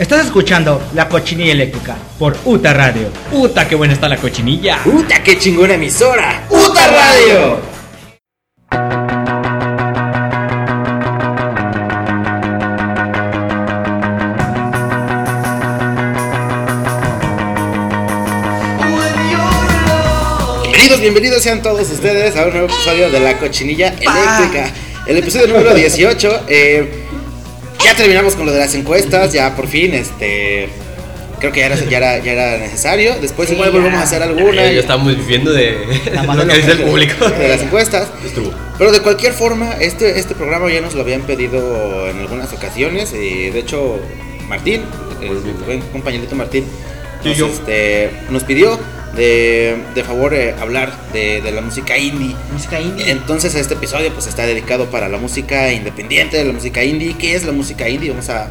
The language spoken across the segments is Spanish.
Estás escuchando La Cochinilla Eléctrica por UTA Radio. ¡Puta, qué buena está la cochinilla! ¡Puta, qué chingona emisora! ¡Puta Radio! Bienvenidos, bienvenidos sean todos ustedes a un nuevo episodio de La Cochinilla Eléctrica. El episodio número 18. eh, ya terminamos con lo de las encuestas, ya por fin, este... Creo que ya era, ya era, ya era necesario. Después Sí, igual ya. volvemos a hacer alguna. Ya, ya estamos viviendo de lo que dice el público. de las encuestas. Estuvo. Pero de cualquier forma, este, este programa ya nos lo habían pedido en algunas ocasiones. Y de hecho, Martín, el buen compañerito Martín, Sí, nos, yo. este, nos pidió de, de favor eh, hablar de, de la música indie. Música indie. Entonces este episodio pues está dedicado para la música independiente, la música indie. ¿Qué es la música indie? Vamos a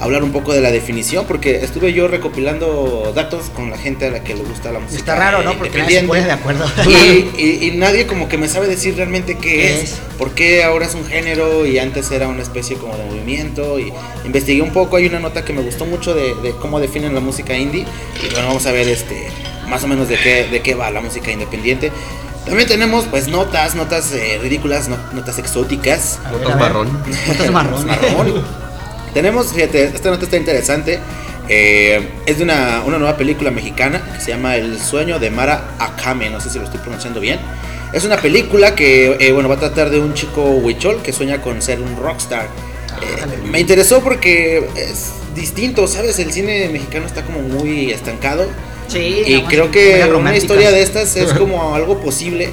hablar un poco de la definición porque estuve yo recopilando datos con la gente a la que le gusta la música Está raro, ¿no? Porque nadie se pone de acuerdo. y, y- y nadie como que me sabe decir realmente qué, ¿Qué es, es? por qué ahora es un género y antes era una especie como de movimiento y investigué un poco, hay una nota que me gustó mucho de, de cómo definen la música indie y bueno, vamos a ver este más o menos de qué, de qué va la música independiente. También tenemos pues notas, notas eh, ridículas, no- notas exóticas. Ver, Notas marrón. Notas marrón. Marrón. Tenemos, fíjate, esta nota está interesante. eh, es de una, una nueva película mexicana que se llama El sueño de Mara Akame. No sé si lo estoy pronunciando bien. Es una película que, eh, bueno, va a tratar de un chico huichol que sueña con ser un rockstar. Eh, Ájale. me interesó porque es distinto, ¿sabes? El cine mexicano está como muy estancado. Sí, Y creo que una historia de estas es como algo posible.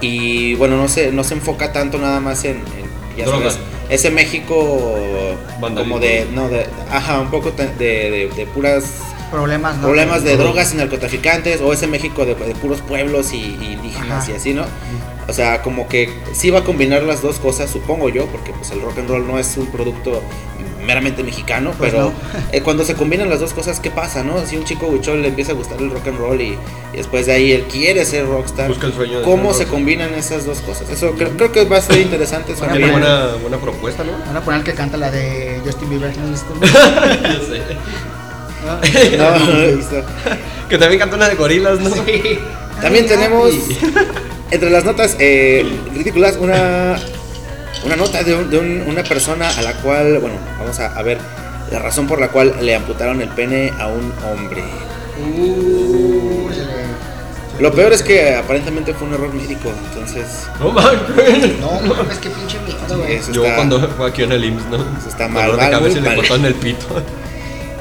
Y bueno, no se, no se enfoca tanto nada más en, en, ya Drogas. sabes, ese México Vandalismo. como de, no, de, ajá, un poco de, de, de puras Problemas, ¿no? problemas de Drogas. drogas y narcotraficantes o ese México de, de puros pueblos y, y indígenas Ajá. y así, ¿no? O sea, como que sí va a combinar las dos cosas, supongo yo, porque pues el rock and roll no es un producto meramente mexicano, Pues pero no. eh, cuando se combinan las dos cosas, ¿qué pasa, no? Si un chico huichol le empieza a gustar el rock and roll y, y después de ahí él quiere ser rockstar, Busca el sueño de ¿cómo ser se rockstar. combinan esas dos cosas? Eso creo, creo que va a ser interesante. Suena Tiene bien. buena, buena propuesta, ¿no? Van a poner el que canta la de Justin Bieber. ¿no visto? Yo sé. No, no he visto. Que también canta una de gorilas, ¿no? Sí. También Ay, tenemos entre las notas eh, ridículas una, una nota de, un- de un- una persona a la cual, bueno, vamos a, a ver la razón por la cual le amputaron el pene a un hombre. Uh, se le- Lo peor es que aparentemente fue un error médico, entonces No mames. No, mames, qué pinche miedo, güey. Yo está... cuando fue aquí en el IMSS, ¿no? Eso está Dolor mal, de mal, cabeza y le mal. cortaron el pito.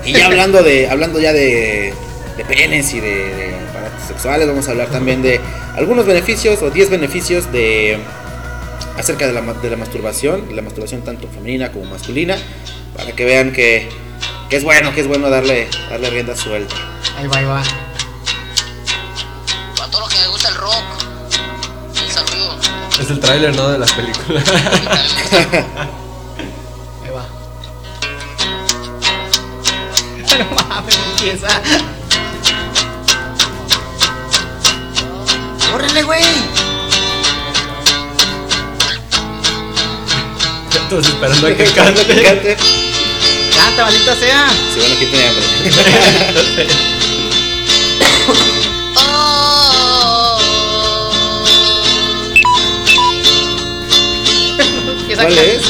Y ya hablando de hablando ya de, de penes y de, de aparatos sexuales, vamos a hablar también de algunos beneficios o 10 beneficios de acerca de la, de la masturbación, de la masturbación tanto femenina como masculina, para que vean que, que es bueno, que es bueno darle darle rienda suelta. Ahí va, ahí va. Para todo lo que me gusta el rock. Un saludo. Es el tráiler, ¿no? De la película. Ahí va. No mames, empieza. ¡Córrele, güey! Todos esperando a que Que cante. ¡Canta, maldita sea! Sí, bueno, aquí tiene hambre. ¿Cuál a es?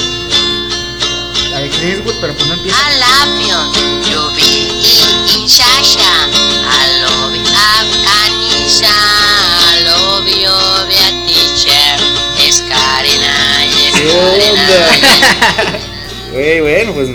La de Chris Wood, pero pues no empieza. Alapion, Yubi, In, Inshasha, Alobi, Ab, Anisha, Alobi, Obia, Teacher, Escarena, ¿Qué onda? Güey, bueno, pues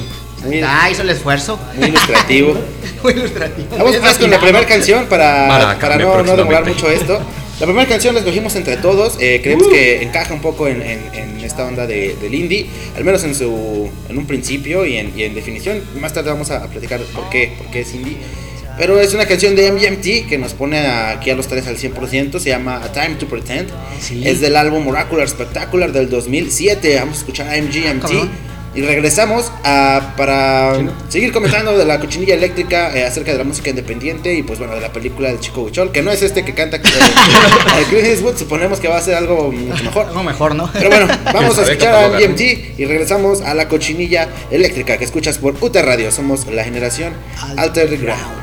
muy, Ah, hizo el esfuerzo. muy ilustrativo. Muy ilustrativo. Vamos pues con la primera canción para, para no, no demorar mucho esto. La primera canción la escogimos entre todos. eh, creemos que encaja un poco en, en- en esta onda de, del indie, al menos en su en un principio y en, y en definición. Más tarde vamos a, a platicar por qué, por qué es indie. Pero es una canción de MGMT que nos pone aquí a los tres al 100%. Se llama A Time to Pretend. Sí. Es del álbum Oracular Spectacular del 2007. Vamos a escuchar a MGMT. Y regresamos a, para seguir comentando de la cochinilla eléctrica eh, acerca de la música independiente y pues bueno, de la película de Chico Huichol, que no es este que canta eh, eh, Clint Eastwood, suponemos que va a ser algo mucho mejor. Algo mejor, ¿no? Pero bueno, vamos a escuchar a. BMG y regresamos a la cochinilla eléctrica que escuchas por UT Radio. Somos la generación Alter Ground.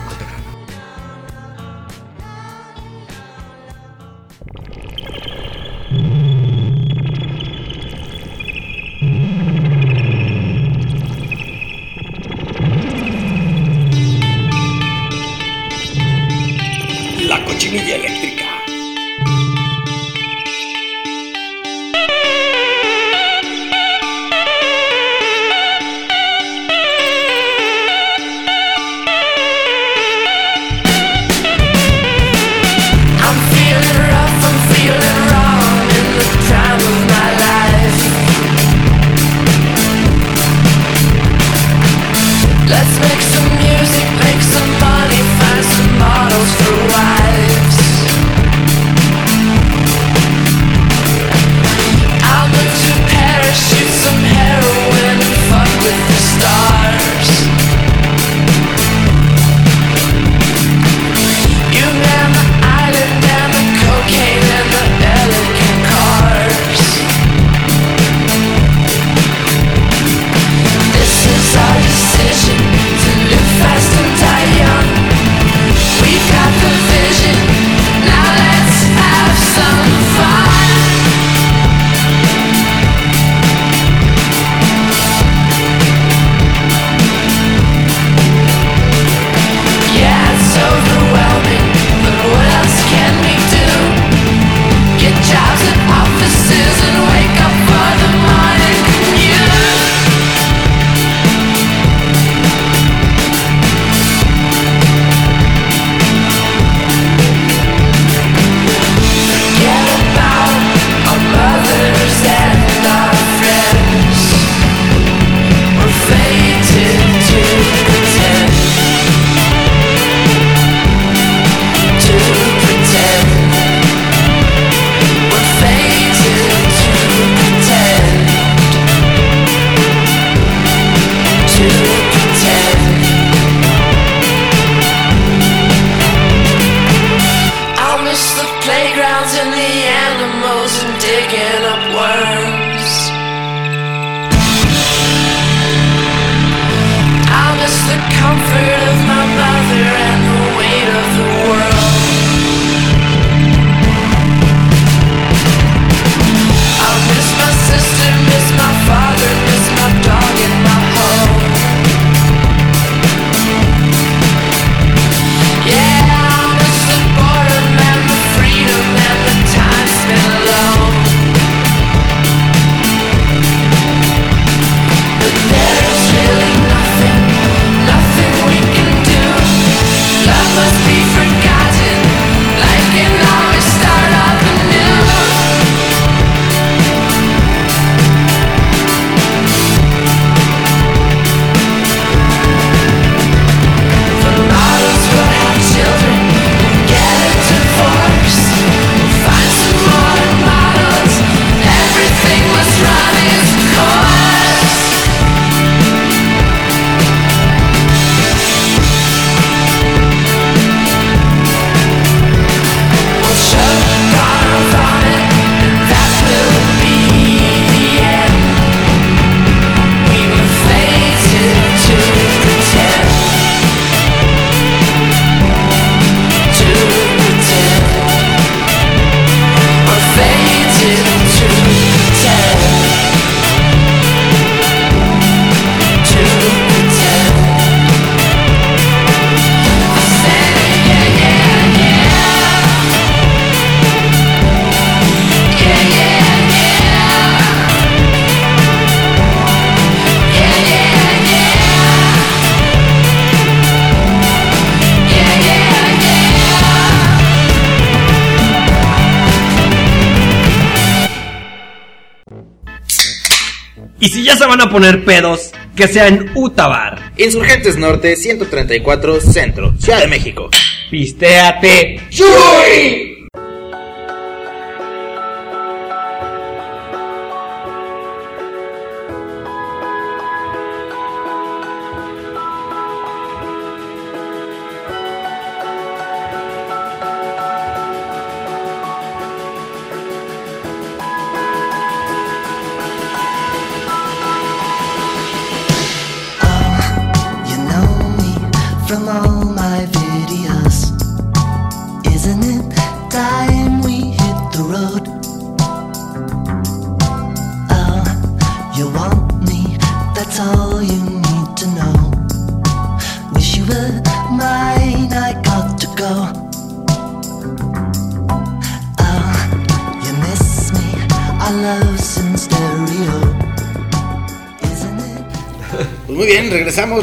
Y si ya se van a poner pedos, que sea en Utabar. Insurgentes Norte 134 Centro, Ciudad de México. Pistéate. from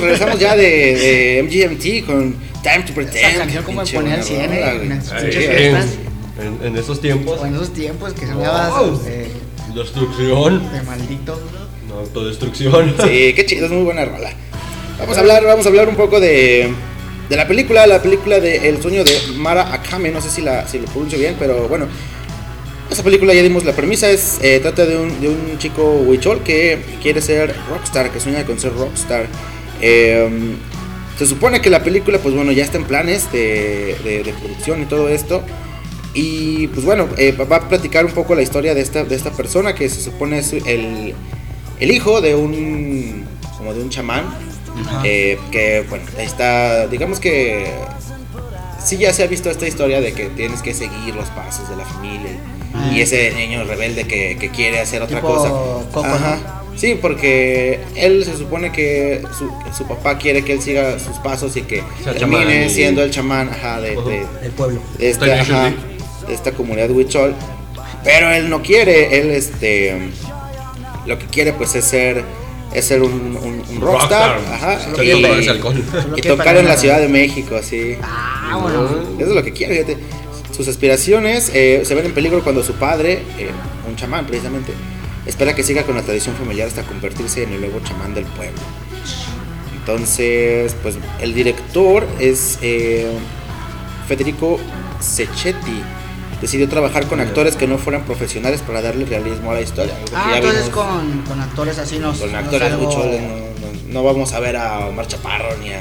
regresamos, regresamos ya de, de MGMT con Time to Pretend. Esa canción como me ponía al buena 100 rola, en en, esos tiempos. O en esos tiempos que sonaba Wow. de, Destrucción. de maldito. No, autodestrucción. Sí, qué chido, es muy buena rola. Vamos a hablar, vamos a hablar un poco de, de la película, la película de El sueño de Mara Akame, no sé si, la, si lo pronuncio bien, pero bueno. Esa película ya dimos la premisa, es, eh, trata de un, de un chico huichol que quiere ser rockstar, que sueña con ser rockstar. Eh, se supone que la película, pues bueno, ya está en planes de, de- de producción y todo esto. Y pues bueno, eh, va a platicar un poco la historia de esta, de esta persona que se supone es el, el hijo de un como de un chamán eh, que bueno está digamos que sí ya se ha visto esta historia de que tienes que seguir los pasos de la familia y ese niño rebelde que, que quiere hacer otra Tipo cosa Coco, Ajá. Sí porque él se supone que su, su papá quiere que él siga sus pasos y que Sea termine siendo el chamán ajá, de- de, El pueblo. de esta, Tenacious ajá, de esta comunidad huichol. Pero él no quiere, él este lo que quiere pues es ser es ser un, un- un rockstar, ajá, y, tocar en la. Ciudad de México, así. Ah, bueno. Eso es lo que quiere, fíjate. Sus aspiraciones eh, se ven en peligro cuando su padre, eh, un chamán precisamente, espera que siga con la tradición familiar hasta convertirse en el nuevo chamán del pueblo. Entonces, pues el director es eh, Federico Secchetti. Decidió trabajar con actores que no fueran profesionales para darle realismo a la historia. Ah, ya entonces vimos con, con actores así nos. con actores huicholes, no, no- no vamos a ver a Omar Chaparro ni a...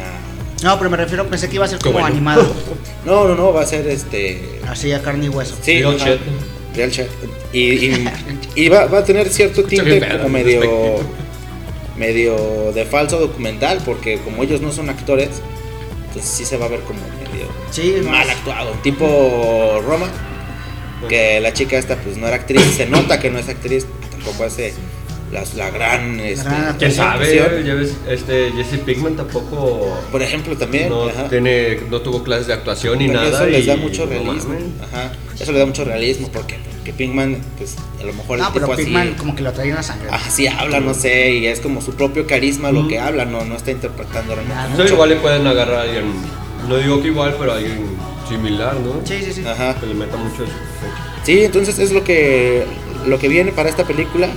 No, pero me refiero, pensé que iba a ser como bueno. animado. No, no, no, va a ser este... Así a carne y hueso. Sí, Real. Y, y, y va, va a tener cierto tinte como medio medio de falso documental, porque como ellos no son actores, entonces sí se va a ver como medio Sí, mal más- actuado. Tipo Roma, que la chica esta pues no era actriz, se nota que no es actriz, tampoco hace la, la gran... este, ¿Quién sabe? actuación. Ya ves, este Jesse Pinkman tampoco Por ejemplo, también... no, ajá. tiene, no tuvo clases de actuación ni nada. Eso les da y mucho no realismo. mames. Ajá. Eso le da mucho realismo porque, porque Pinkman, pues a lo mejor No, el pero tipo Pigman así. como que lo trae en la sangre. Ajá, sí habla, no sé, y es como su propio carisma lo que habla, no, no está interpretando realmente mucho. igual le pueden agarrar a alguien, no digo que igual, pero alguien similar, ¿no? Sí, sí, sí. Ajá. Que le meta mucho de su Sí, entonces es lo que lo que viene para esta película.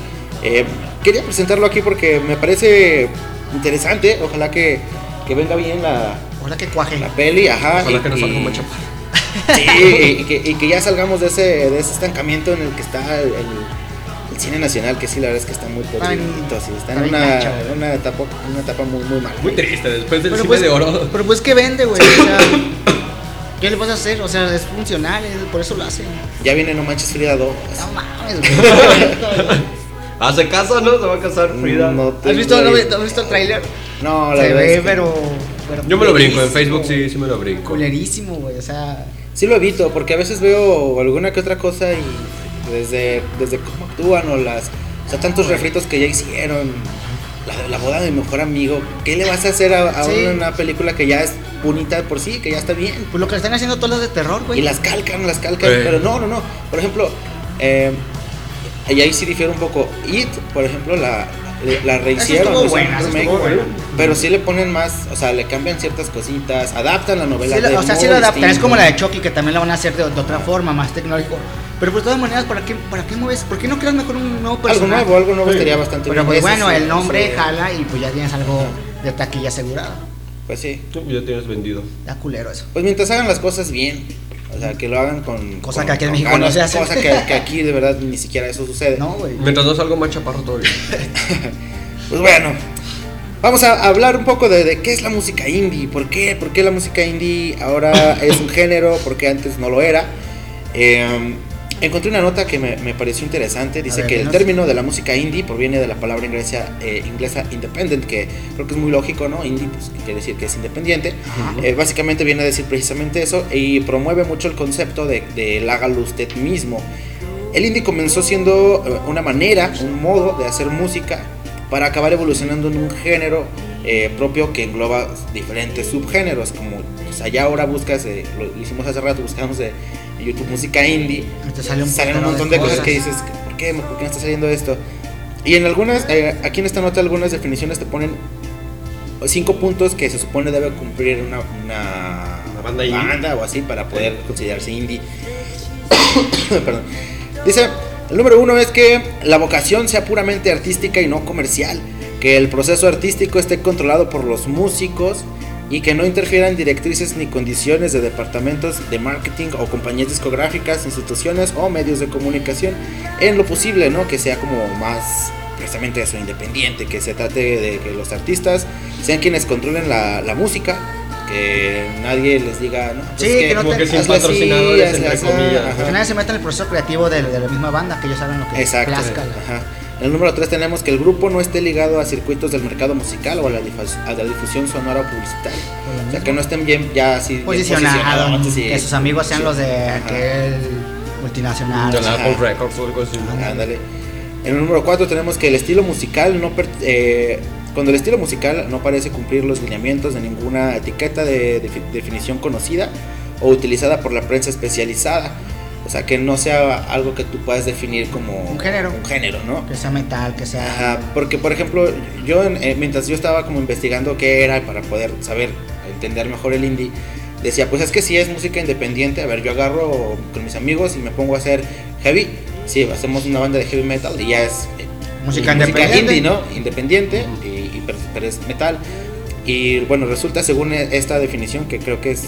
Eh, quería presentarlo aquí porque me parece interesante. Ojalá que, que venga bien la, Ojalá que cuaje. la peli, ajá. Ojalá y- que no salga y- como. Sí, y, que, y que ya salgamos de ese, de ese estancamiento en el que está el, el- el cine nacional, que sí, la verdad es que está muy sí, está en una, etapa, una etapa muy, muy mala. Muy triste, después del Pero cine pues, de oro. pero pues que vende, güey. O sea, ¿qué le vas a hacer? O sea, es funcional, es- por eso lo hacen. Ya viene No Manches Frida 2. No mames, güey. Hace caso, ¿no? Se va a casar Frida. No ¿Has visto, no. ¿Has visto el tráiler? No, la Se verdad ve, es que pero, pero Yo me lo brinco, en Facebook sí, sí me lo brinco. Culerísimo, güey. O sea, Sí lo evito, porque a veces veo alguna que otra cosa y desde, desde cómo actúan o las... O sea, tantos refritos que ya hicieron. La, la boda de mi mejor amigo. ¿Qué le vas a hacer a, a Sí. una película que ya es bonita de por sí, que ya está bien? pues lo que están haciendo todos los de terror, güey. Y las calcan, las calcan. Pero no, no, no. Por ejemplo, eh, y ahí sí difiere un poco. It, por ejemplo, la, la rehicieron. buena, estuvo buena. Pero sí le ponen más, o sea, le cambian ciertas cositas, adaptan la novela. Sí, la- de o sea, sí lo adaptan. Es como la de Chucky, que también la van a hacer de, de otra forma, más tecnológico. Pero pues de todas maneras, ¿para qué, ¿para qué mueves? ¿Por qué no creas mejor un nuevo Algo personaje? nuevo, algo nuevo Sí. estaría bastante Pero bien. pues bueno, el nombre sí. jala y pues ya tienes algo de taquilla asegurado. Pues sí. Ya tienes vendido. Ya culero eso. Pues mientras hagan las cosas bien. O sea, que lo hagan con. Cosa con- que aquí en México no ganas, se hace. Cosa que, que aquí de verdad ni siquiera eso sucede. No, güey. Mientras no salga más chaparro todo bien. Pues bueno, vamos a hablar un poco de, de qué es la música indie, por qué, por qué la música indie ahora es un género, porque antes no lo era. Eh, Encontré una nota que me, me pareció interesante. Dice ver, que el término de la música indie proviene de la palabra inglesa, eh, inglesa independent, que creo que es muy lógico, ¿no? Indie, pues quiere decir que es independiente. Eh, básicamente viene a decir precisamente eso y promueve mucho el concepto de, de hágalo usted mismo. El indie comenzó siendo eh, una manera, un modo de hacer música para acabar evolucionando en un género eh, propio que engloba diferentes subgéneros. Como sea, ya ahora buscas, eh, lo hicimos hace rato, buscamos de YouTube música indie Te sale un salen un montón de cosas, que dices, ¿por qué? ¿Por qué no está saliendo esto? Y en algunas, eh, aquí en esta nota, algunas definiciones te ponen cinco puntos que se supone debe cumplir una, una, Una banda indie. o así para poder considerarse indie. Perdón. Dice, el número uno es que la vocación sea puramente artística y no comercial, que el proceso artístico esté controlado por los músicos y que no interfieran directrices ni condiciones de departamentos de marketing o compañías discográficas, instituciones o medios de comunicación en lo posible, ¿no? Que sea como más precisamente eso, independiente, que se trate de que los artistas sean quienes controlen la, la música, que nadie les diga, no, pues Sí, es que no Como te- que sin así, patrocinadores, hazle entre así, comillas. ajá. Que nadie se meta en el proceso creativo de, de la misma banda, que ellos saben lo que Exacto. plazca. Ajá. En el número 3 tenemos que el grupo no esté ligado a circuitos del mercado musical o a la, difus- a la difusión sonora o publicitaria. O sea, que no estén bien ya así bien Posicionado, posicionados, sí. que sus amigos sean los de Ajá. aquel multinacional. De o la Apple Records o algo así. Ándale. En el número 4 tenemos que el estilo musical no eh, cuando el estilo musical no parece cumplir los lineamientos de ninguna etiqueta de defi- definición conocida o utilizada por la prensa especializada. O sea, que no sea algo que tú puedas definir como Un género. un género, ¿no? Que sea metal, que sea. Ajá, porque por ejemplo, yo eh, mientras yo estaba como investigando qué era para poder saber, entender mejor el indie, decía, pues es que si es música independiente, a ver, yo agarro con mis amigos y me pongo a hacer heavy, sí, hacemos una banda de heavy metal y ya es eh, Música independiente. indie, ¿no? Independiente, y, y- pero, pero es metal. Y bueno, resulta según e- esta definición, que creo que es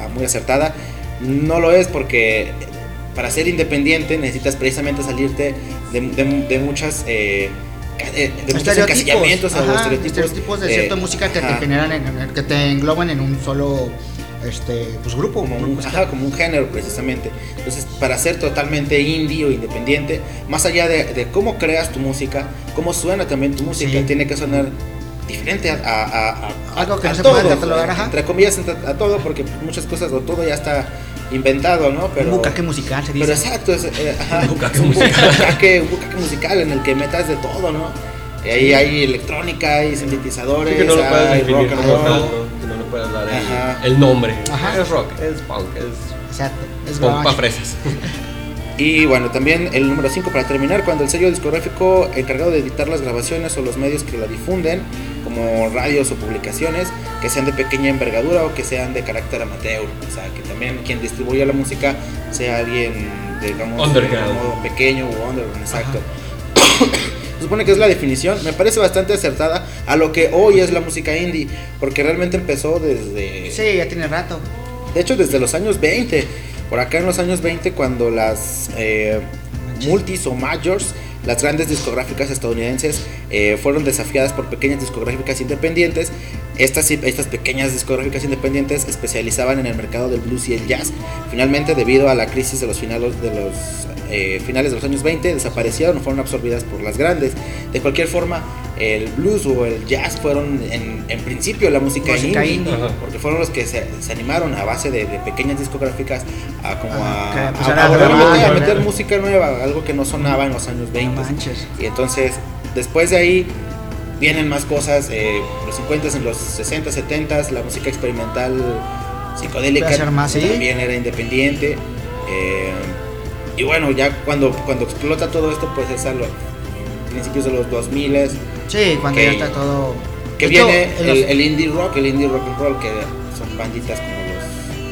ah, muy acertada, no lo es porque para ser independiente necesitas precisamente salirte de, de- de muchas... eh, eh, de muchos encasillamientos o ajá, estereotipos, estereotipos de eh, cierta música que te ajá, generan, en, que te engloban en un solo este, pues, grupo. como un, ajá, como un género precisamente. Entonces, para ser totalmente indie o independiente, más allá de, de cómo creas tu música, cómo suena también tu música, Sí. tiene que sonar diferente a, a- a- a- Algo que no se todo, puede catalogar, entre comillas a todo, porque muchas cosas o todo ya está inventado, ¿no? Pero, un bucaque musical se dice. pero exacto, es, eh, ajá, Un bucaque un musical. bucaque- un bucaque musical en el que metas de todo, ¿no? Y ahí hay electrónica, hay sintetizadores, Sí, que no lo puedes hay definir rock and roll. ¿no? Que no le puedes dar el, el nombre. Ajá. Es rock, es punk, es Exacto. Es punk grunge. pa' fresas. Y bueno, también el número 5 para terminar, cuando el sello discográfico encargado de editar las grabaciones o los medios que la difunden, como radios o publicaciones, que sean de pequeña envergadura o que sean de carácter amateur. O sea, que también quien distribuya la música sea alguien, digamos, Underground. de modo pequeño o underground, exacto. Se supone que es la definición, me parece bastante acertada a lo que hoy es la música indie, porque realmente empezó desde... Sí, ya tiene rato. De hecho, desde los años 20. Por acá en los años 20, cuando las eh, multis o majors, las grandes discográficas estadounidenses, eh, fueron desafiadas por pequeñas discográficas independientes, estas, estas pequeñas discográficas independientes especializaban en el mercado del blues y el jazz. Finalmente, debido a la crisis de los finales de los, eh, finales de los años 20, desaparecieron o fueron absorbidas por las grandes. De cualquier forma, el blues o el jazz fueron en, en principio la música, Música indie, indie. Porque fueron los que se, se animaron a base de, de pequeñas discográficas a como Ah, a, a- a a volver a grabar, meter, a ¿verdad? meter música nueva, algo que no sonaba en los años 20. No. Y entonces, después de ahí, vienen más cosas, eh, los 50s, en los 60, 70, la música experimental psicodélica también era independiente. eh, y bueno, ya cuando, cuando explota todo esto, pues es a los principios de los 2000 Sí, cuando Que- ya está todo. que viene el, el indie rock, el indie rock and roll, que son banditas como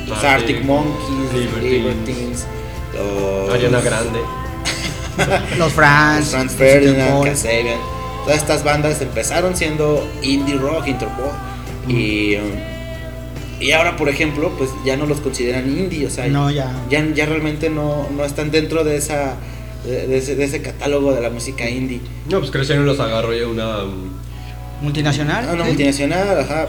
los, los Arctic, Arctic Monkeys, Libertines. Libertines, los Ariana Grande. los Franz, los Franz Ferdinand, Interpol. Todas estas bandas empezaron siendo indie rock, Interpol. Y, um, y ahora, por ejemplo, pues ya no los consideran indie, o sea, No, ya. ya, ya realmente no, no están dentro de esa de, de ese, de ese catálogo de la música indie. No, pues crecieron y los agarró ya una. um, Multinacional. Ah, una ¿sí? multinacional, ajá.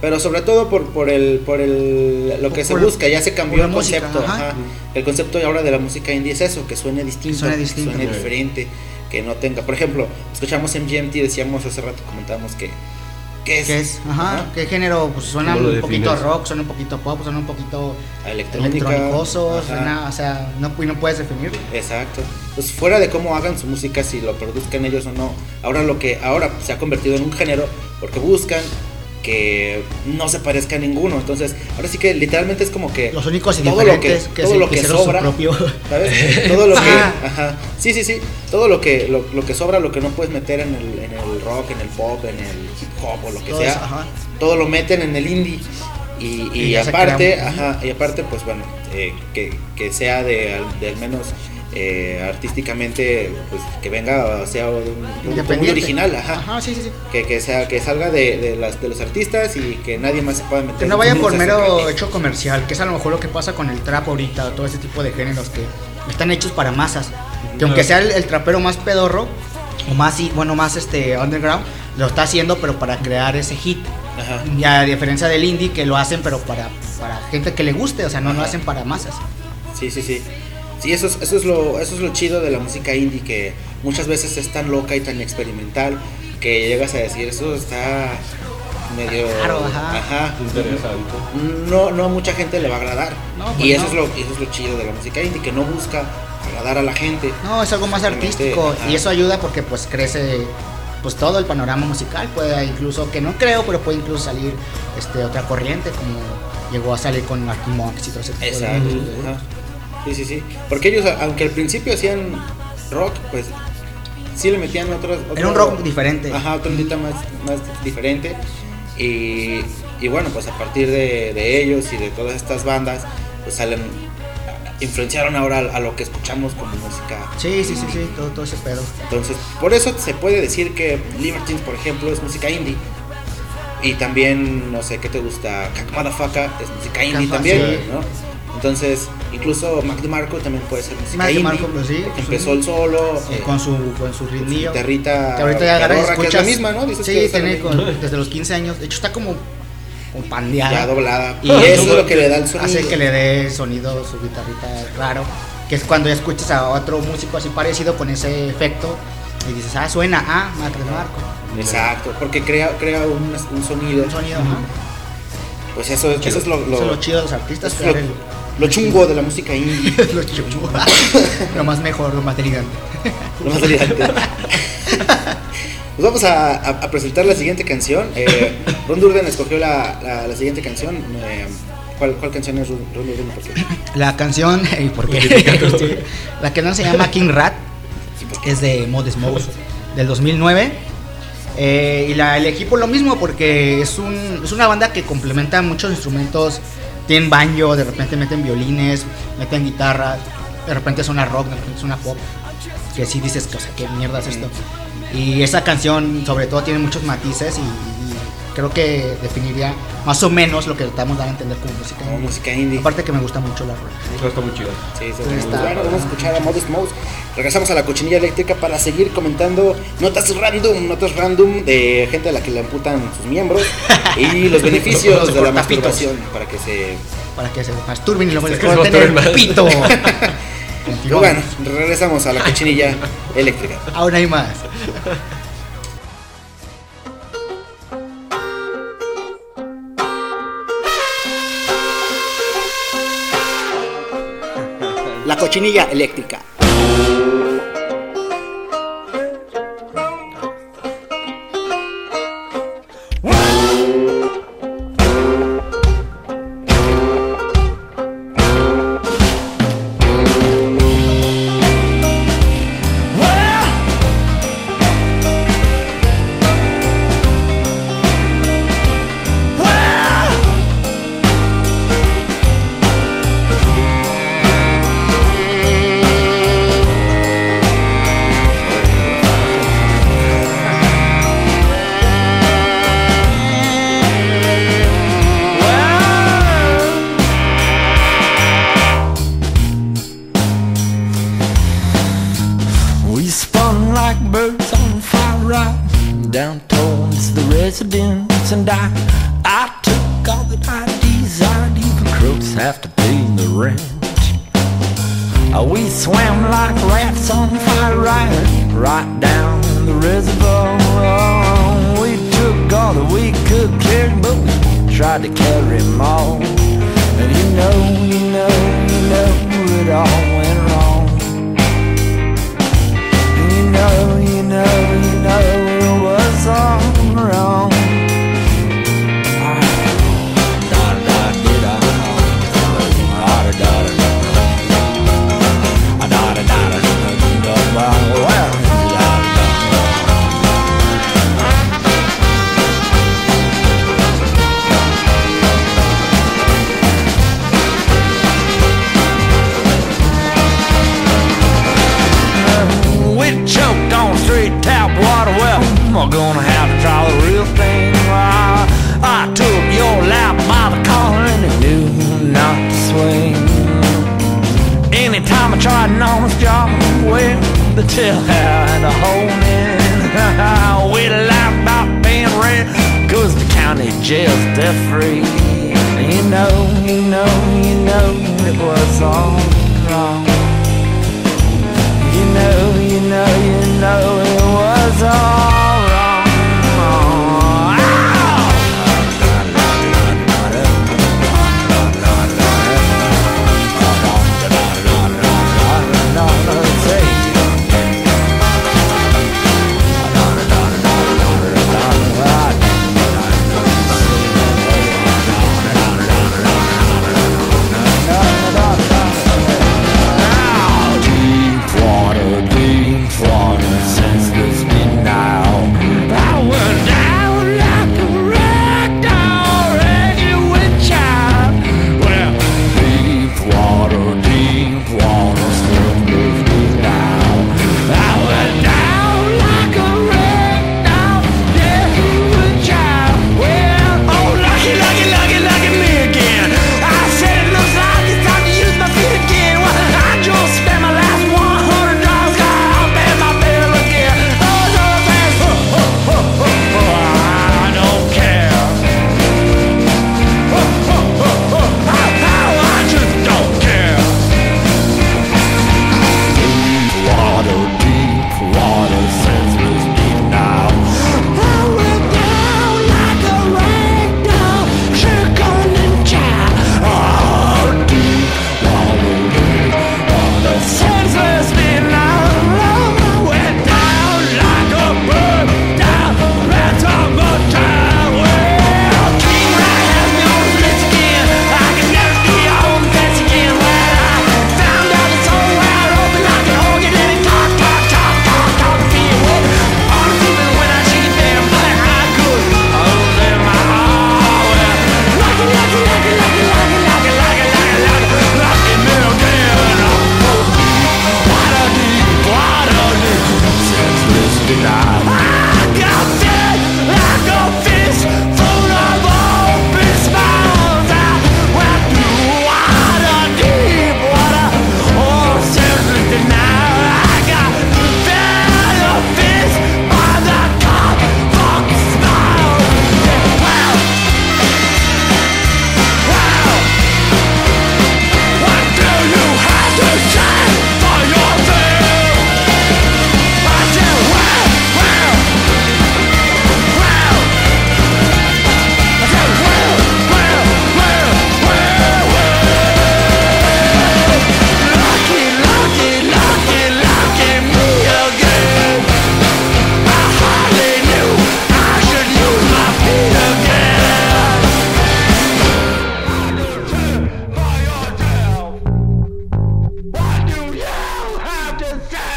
Pero sobre todo por, por el por el lo que Por- se por- busca, ya se cambió el música, concepto. ajá. ajá. El concepto ahora de la música indie es eso, que suene distinto, suene que distinto. suene Sí. diferente, que no tenga, por ejemplo, escuchamos MGMT, decíamos hace rato, comentábamos que ¿qué es? ¿Qué es? Ajá, ¿qué género? Pues suena ¿Cómo lo un poquito rock, suena un poquito pop, suena un poquito electrónica. electrónicoso, suena, o sea, no, y no puedes definirlo. Exacto. Pues fuera de cómo hagan su música, si lo produzcan ellos o no, ahora lo que ahora se ha convertido en un género porque buscan que no se parezca a ninguno. Entonces, ahora sí que literalmente es como que Los únicos todo lo que que, todo lo que sobra, propio. ¿sabes? Todo lo que Ajá. Sí, sí, sí. Todo lo que lo, lo que sobra, lo que no puedes meter en el, en el rock, en el pop, en el hip hop o lo que Todo sea. eso, ajá. todo lo meten en el indie. Y, aparte, ajá, y aparte, pues bueno, eh, que, que sea de, de al menos eh, artísticamente, pues que venga, o sea, de un producto muy original, ajá. Ajá, sí, sí, sí. Que, que sea, que salga de, de las, de los artistas y que nadie más se pueda meter. Que no vaya por mero hecho comercial, que es a lo mejor lo que pasa con el trap ahorita, todo ese tipo de géneros que están hechos para masas. Que aunque sea el, el trapero más pedorro, o más, bueno, más este underground, lo está haciendo, pero para crear ese hit. Ajá. Y a diferencia del indie, que lo hacen, pero para, para gente que le guste, o sea, no lo Ajá. hacen para masas. Sí, sí, sí. Sí, eso es, eso es lo, eso es lo chido de la música indie, que muchas veces es tan loca y tan experimental que llegas a decir, eso está medio Claro, ajá. ajá. Interesante. no, no a mucha gente le va a agradar. No, pues y eso, no. es lo, eso es lo chido de la música indie, que no busca agradar a la gente. No, es algo más artístico ajá. y eso ayuda porque pues crece pues todo el panorama musical, puede incluso, que no creo, pero puede incluso salir este otra corriente como llegó a salir con Marky Monks y todo ese tipo de Exacto. cosas. Sí, sí, sí. Porque ellos, aunque al principio hacían rock, pues sí le metían otros. Era un rock diferente. Ajá, otro ondita más, más diferente. Y, y bueno, pues a partir de, de ellos y de todas estas bandas, pues salen. Influenciaron ahora a, a lo que escuchamos como música. Sí, sí, sí, sí, todo, todo ese pedo. Entonces, por eso se puede decir que Libertines, por ejemplo, es música indie. Y también, no sé, ¿qué te gusta? Kak Motherfucker es música indie Cafa, también, sí. ¿no? Entonces, incluso Mac DeMarco también puede ser música Mac indie. DeMarco, pues sí, porque pues empezó sí. el solo. Eh, eh, con su con su con su ritmillo. guitarrita Que ahorita ya pedorra, que es escuchas. la misma, ¿no? Dices sí, que tiene con- desde los 15 años. De hecho, está como, como pandeada. ya doblada. Y eso es lo que le da el sonido. Hace que le dé sonido su guitarrita raro. Que es cuando ya escuchas a otro músico así parecido con ese efecto. Y dices, ah, suena a Mac DeMarco. Exacto, porque crea, crea un, un sonido. Un sonido, ajá. Pues eso, es- eso es lo, lo, Eso es lo chido de los artistas. crear el- lo chungo de la música indie. lo chungo. lo más mejor, lo más delirante. Lo más elegante. Pues vamos a, a- a presentar la siguiente canción. Eh, Ron Durden escogió la, la- la siguiente canción. Eh, ¿cuál, ¿Cuál canción es Ron Durden? ¿Por qué? La canción, ¿y por qué? La canción se llama King Rat, es de Modest Mouse del 2009. Eh, y la elegí por lo mismo, porque es, un, es una banda que complementa muchos instrumentos. Tienen banjo, de repente meten violines, meten guitarras, de repente suena rock, de repente suena pop. Que sí dices, o sea, ¿qué mierda es esto? Y esa canción, sobre todo, tiene muchos matices y creo que definiría más o menos lo que tratamos de dar a entender como música. Indie. música indie. Aparte que me gusta mucho la rola. Eso está muy chido. Sí, sí, está. bueno, vamos a escuchar a Modest Mouse. Regresamos a la cochinilla eléctrica para seguir comentando notas random, notas random de gente a la que le amputan sus miembros y los beneficios Los de la masturbación para que se para que se masturben y luego les corten el pito. Bueno, regresamos a la cochinilla eléctrica. Aún hay más. La cochinilla eléctrica. The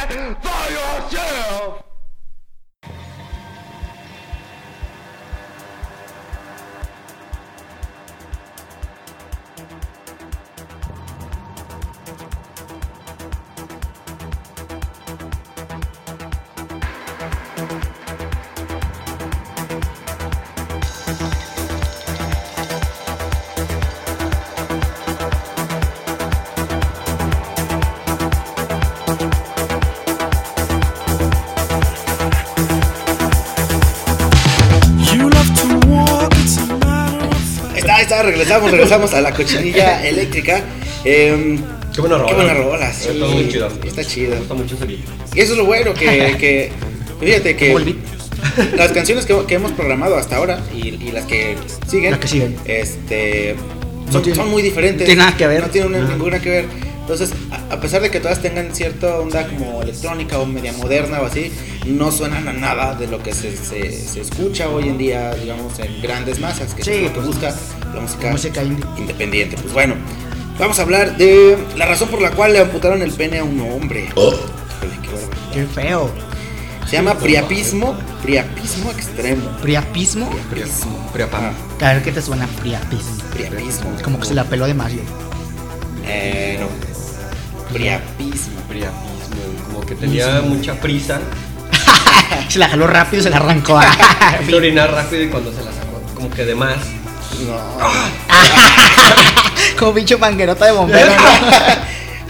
by yourself. Regresamos, regresamos a la cochinilla eléctrica. Em, Qué buena rola. Qué buena rola, sí. Está muy chida. Está chido. Me gusta mucho ese beat. Y eso es lo bueno, que, que fíjate que Como el beat. las canciones que, que hemos programado hasta ahora y, y las que siguen, Las que siguen. este, No son, tiene- son muy diferentes. no tiene nada que ver. No tienen No. ninguna que ver. Entonces, a, a pesar de que todas tengan cierta onda como electrónica o media moderna o así, no suenan a nada de lo que se, se, se escucha hoy en día, digamos, en grandes masas, que Sí, es lo que pues, busca la música, música indie. independiente. Pues bueno, vamos a hablar de la razón por la cual le amputaron el pene a un hombre. Híjole, qué feo. Se llama priapismo, priapismo extremo. Priapismo. Priapismo. Priapam. A ver qué te suena priapismo. Priapismo. Como que se la peló de Mario. Eh, no. Priapismo. Priapismo. Como que tenía mucha prisa. Se la jaló rápido y se la arrancó. Quiso orinar rápido y cuando se la sacó, como que de más. No. Como bicho manguerota de bombero.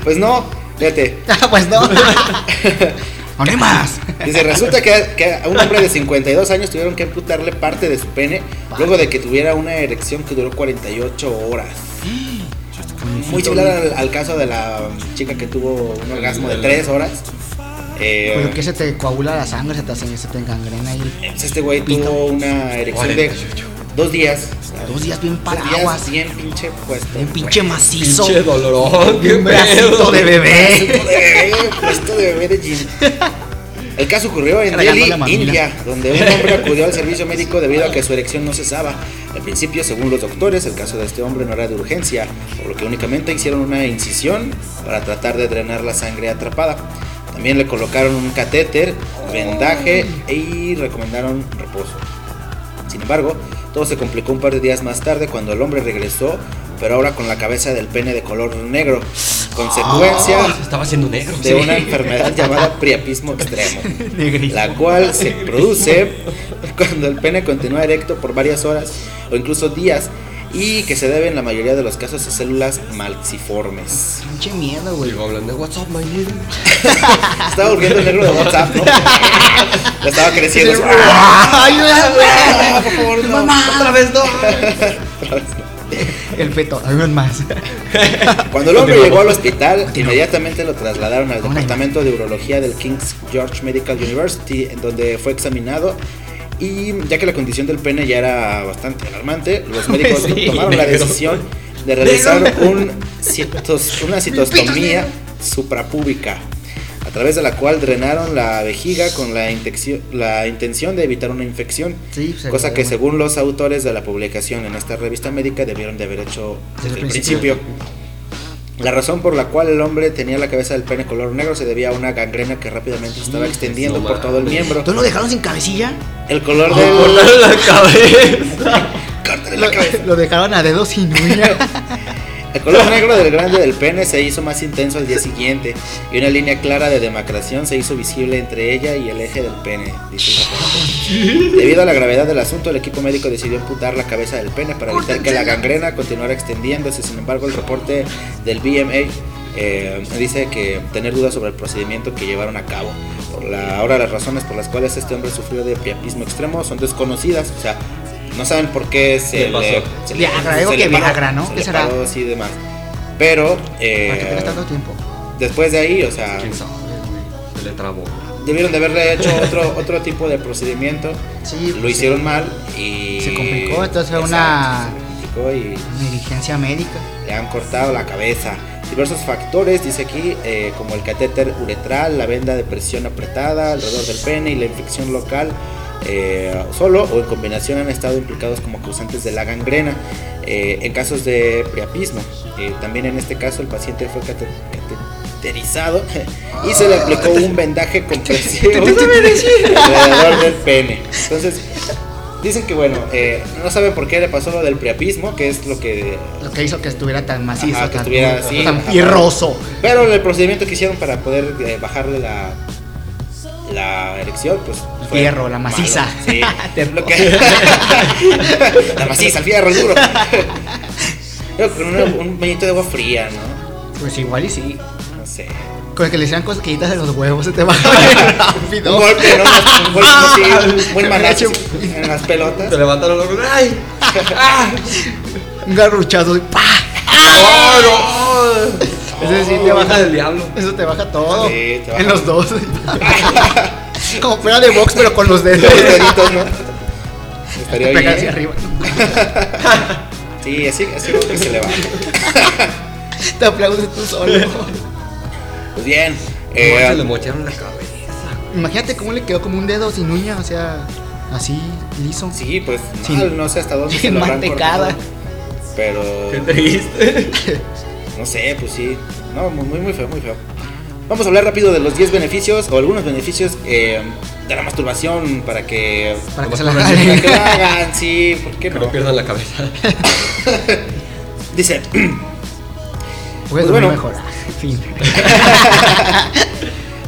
Pues no, fíjate. pues no. No hay más. Dice, resulta que, que a un hombre de 52 años tuvieron que amputarle parte de su pene luego de que tuviera una erección que duró 48 horas. Muy similar al, al caso de la chica que tuvo un orgasmo de 3 horas. Eh, Pero que se te coagula la sangre, se te, hace- se te engangrena ahí. pues este güey tuvo una erección de 48. Dos días. Dos días bien Dos días paraguas. bien pinche puesto. Bien pinche macizo. Pinche dolorón. qué Un bracito de Puesto bebé. de bebé, puesto de bebé de gym. El caso ocurrió en Delhi. India, donde un hombre acudió al servicio médico debido a que su erección no cesaba. Al principio, según los doctores, el caso de este hombre no era de urgencia, por lo que únicamente hicieron una incisión para tratar de drenar la sangre atrapada. También le colocaron un catéter, vendaje y recomendaron reposo. Sin embargo, todo se complicó un par de días más tarde cuando el hombre regresó, pero ahora con la cabeza del pene de color negro, consecuencia Se estaba haciendo negro. de una enfermedad llamada priapismo extremo, la cual se produce cuando el pene continúa erecto por varias horas o incluso días y que se debe en la mayoría de los casos a células malxiformes. Pinche miedo, güey. Digo, hablando de WhatsApp, my nigga. Estaba volviendo el negro de WhatsApp, ¿no? Ya estaba creciendo. así, Ayuda, ¡Ah, por favor, no! Otra vez no. El feto. Ayuda más. Cuando el hombre llegó al hospital, inmediatamente lo trasladaron al departamento de urología del King's George Medical University, en donde fue examinado. Y ya que la condición del pene ya era bastante alarmante, los médicos Sí, tomaron la decisión de realizar un citos- una citostomía suprapúbica, a través de la cual drenaron la vejiga con la, la intención de evitar una infección, Sí, se cosa que según los autores de la publicación en esta revista médica debieron de haber hecho desde, Desde el el principio. La razón por la cual el hombre tenía la cabeza del pene color negro se debía a una gangrena que rápidamente se estaba extendiendo por todo el miembro. ¿Tú lo dejaron sin cabecilla? El color del cortaron la cabeza. Córtale la cabeza. Lo dejaron a dedos sin uña. El color negro del grande del pene se hizo más intenso al día siguiente y una línea clara de demacración se hizo visible entre ella y el eje del pene. dice. Debido a la gravedad del asunto, el equipo médico decidió amputar la cabeza del pene para evitar que la gangrena continuara extendiéndose. Sin embargo, el reporte del BMA eh, dice que tener dudas sobre el procedimiento que llevaron a cabo. Por la, ahora las razones por las cuales este hombre sufrió de priapismo extremo son desconocidas. O sea, no saben por qué se ¿Qué pasó? le, se le- Viagra, que le Viagra, ¿no? se ¿Qué le será? paró así y demás. Pero eh, ¿Para qué tienes tanto tiempo? después de ahí, o sea, ¿Quién sabe? Se le trabó. debieron de haberle hecho otro otro tipo de procedimiento. Sí, Lo pues, hicieron mal y Se complicó, entonces fue una- se complicó y Negligencia médica. le han cortado la cabeza. Diversos factores, dice aquí, eh, como el catéter uretral, la venda de presión apretada alrededor del pene y la infección local, eh, solo o en combinación han estado implicados como causantes de la gangrena. eh, en casos de priapismo, Eh, también en este caso el paciente fue cate- cateterizado y se le aplicó un vendaje compresivo alrededor del pene. Entonces, dicen que bueno, eh, no saben por qué le pasó lo del priapismo, que es lo que Lo que hizo que estuviera tan macizo, Ajá, que tan, estuviera así, tan ajá. fierroso. Pero el procedimiento que hicieron para poder eh, bajarle la, la erección, pues. fue Fierro, la malo. maciza. Sí. Terco. Lo que- la maciza, el fierro, el duro. Pero con una- un bañito de agua fría, ¿no? Pues igual y sí. No sé. Con el que le hicieran cosquillitas de los huevos se te bien rápido. Un golpe, ¿no? Un golpe así, un buen en las pelotas. Se levantaron los ojos. ¡Ay! ¡Ah! Un garruchazo. y ¡pah! ¡Oh, no! Ese sí te baja del diablo. Eso te baja todo. Sí, te baja. En los dos. Como pega de box, pero con los dedos. Los deditos, ¿no? Estaría Te pega bien. hacia arriba. Sí, así, así creo que se le va. Te aplaudes tú solo. Pues bien. Eh, eh, se le mocharon la cabeza. Imagínate cómo le quedó como un dedo sin uña, o sea, así, liso. sí, pues Sí. no sé hasta dónde se lo mantecada. cortado, Pero Qué triste. No sé, pues sí. No, muy, muy, muy feo, muy feo. Vamos a hablar rápido de los 10 beneficios o algunos beneficios eh, de la masturbación para que, Para que se la jalen. que lo hagan, sí, ¿por qué Que no? no pierdan la cabeza. Dice, Pues bueno. mejorar. Fin.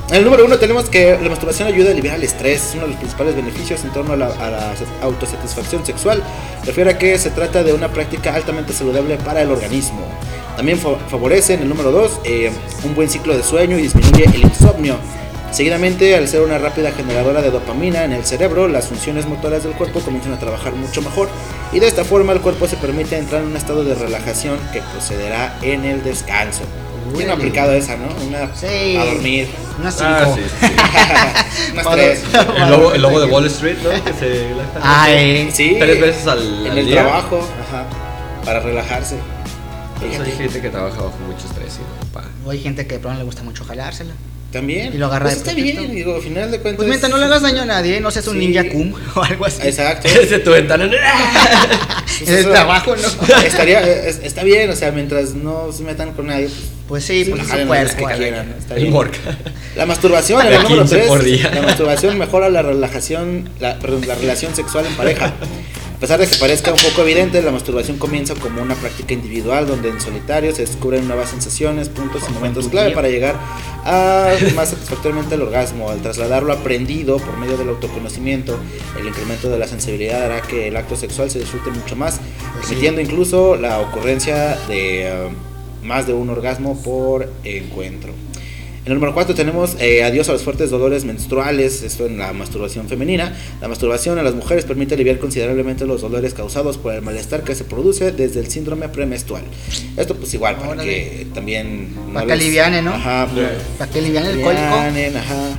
En el número uno tenemos que la masturbación ayuda a aliviar el estrés, es uno de los principales beneficios en torno a la, autosatisfacción sexual. Refiere a que se trata de una práctica altamente saludable para el organismo. También fa- favorece, en el número dos, eh, un buen ciclo de sueño y disminuye el insomnio. Seguidamente, al ser una rápida generadora de dopamina en el cerebro, las funciones motoras del cuerpo comienzan a trabajar mucho mejor y de esta forma el cuerpo se permite entrar en un estado de relajación que procederá en el descanso. ¿Quién ha Uy. aplicado esa, no? Una Sí. a dormir. Unas cinco. Ah, sí, sí. Unas tres. El lobo, el lobo de Wall Street, ¿no? Que se relaja. Ay, Sí. Tres veces al, En al el día. trabajo, ajá. Para relajarse. Pues hay gente que trabaja bajo mucho estrés y no o hay gente que de pronto le gusta mucho jalársela. También. Y lo agarra Pues de está pretexto. bien, digo, al final de cuentas. Pues mientras no le hagas daño a nadie, no seas un Sí. ninja cum o algo así. Exacto. Desde tu ventana. En el trabajo, ¿no? Estaría, es- está bien, o sea, mientras no se metan con nadie, pues, Pues sí, se pues veces cuerpo. que quieran, está El bien. morca. La masturbación, el número 15 3, por día. la masturbación mejora la relajación, la, la relación sexual en pareja. A pesar de que parezca un poco evidente, la masturbación comienza como una práctica individual donde en solitario se descubren nuevas sensaciones, puntos y momentos clave para llegar a más satisfactoriamente al orgasmo. Al trasladar lo aprendido por medio del autoconocimiento, el incremento de la sensibilidad hará que el acto sexual se disfrute mucho más, Pues sí. permitiendo incluso la ocurrencia de eh, más de un orgasmo por encuentro. En el número 4 tenemos eh, adiós a los fuertes dolores menstruales, esto en la masturbación femenina. La masturbación a las mujeres permite aliviar considerablemente los dolores causados por el malestar que se produce desde el síndrome premenstrual. Esto pues igual para Órale. que también... Para que aliviane, ¿no? Ajá, pues, Para que alivian el cólico. alivianen, ajá.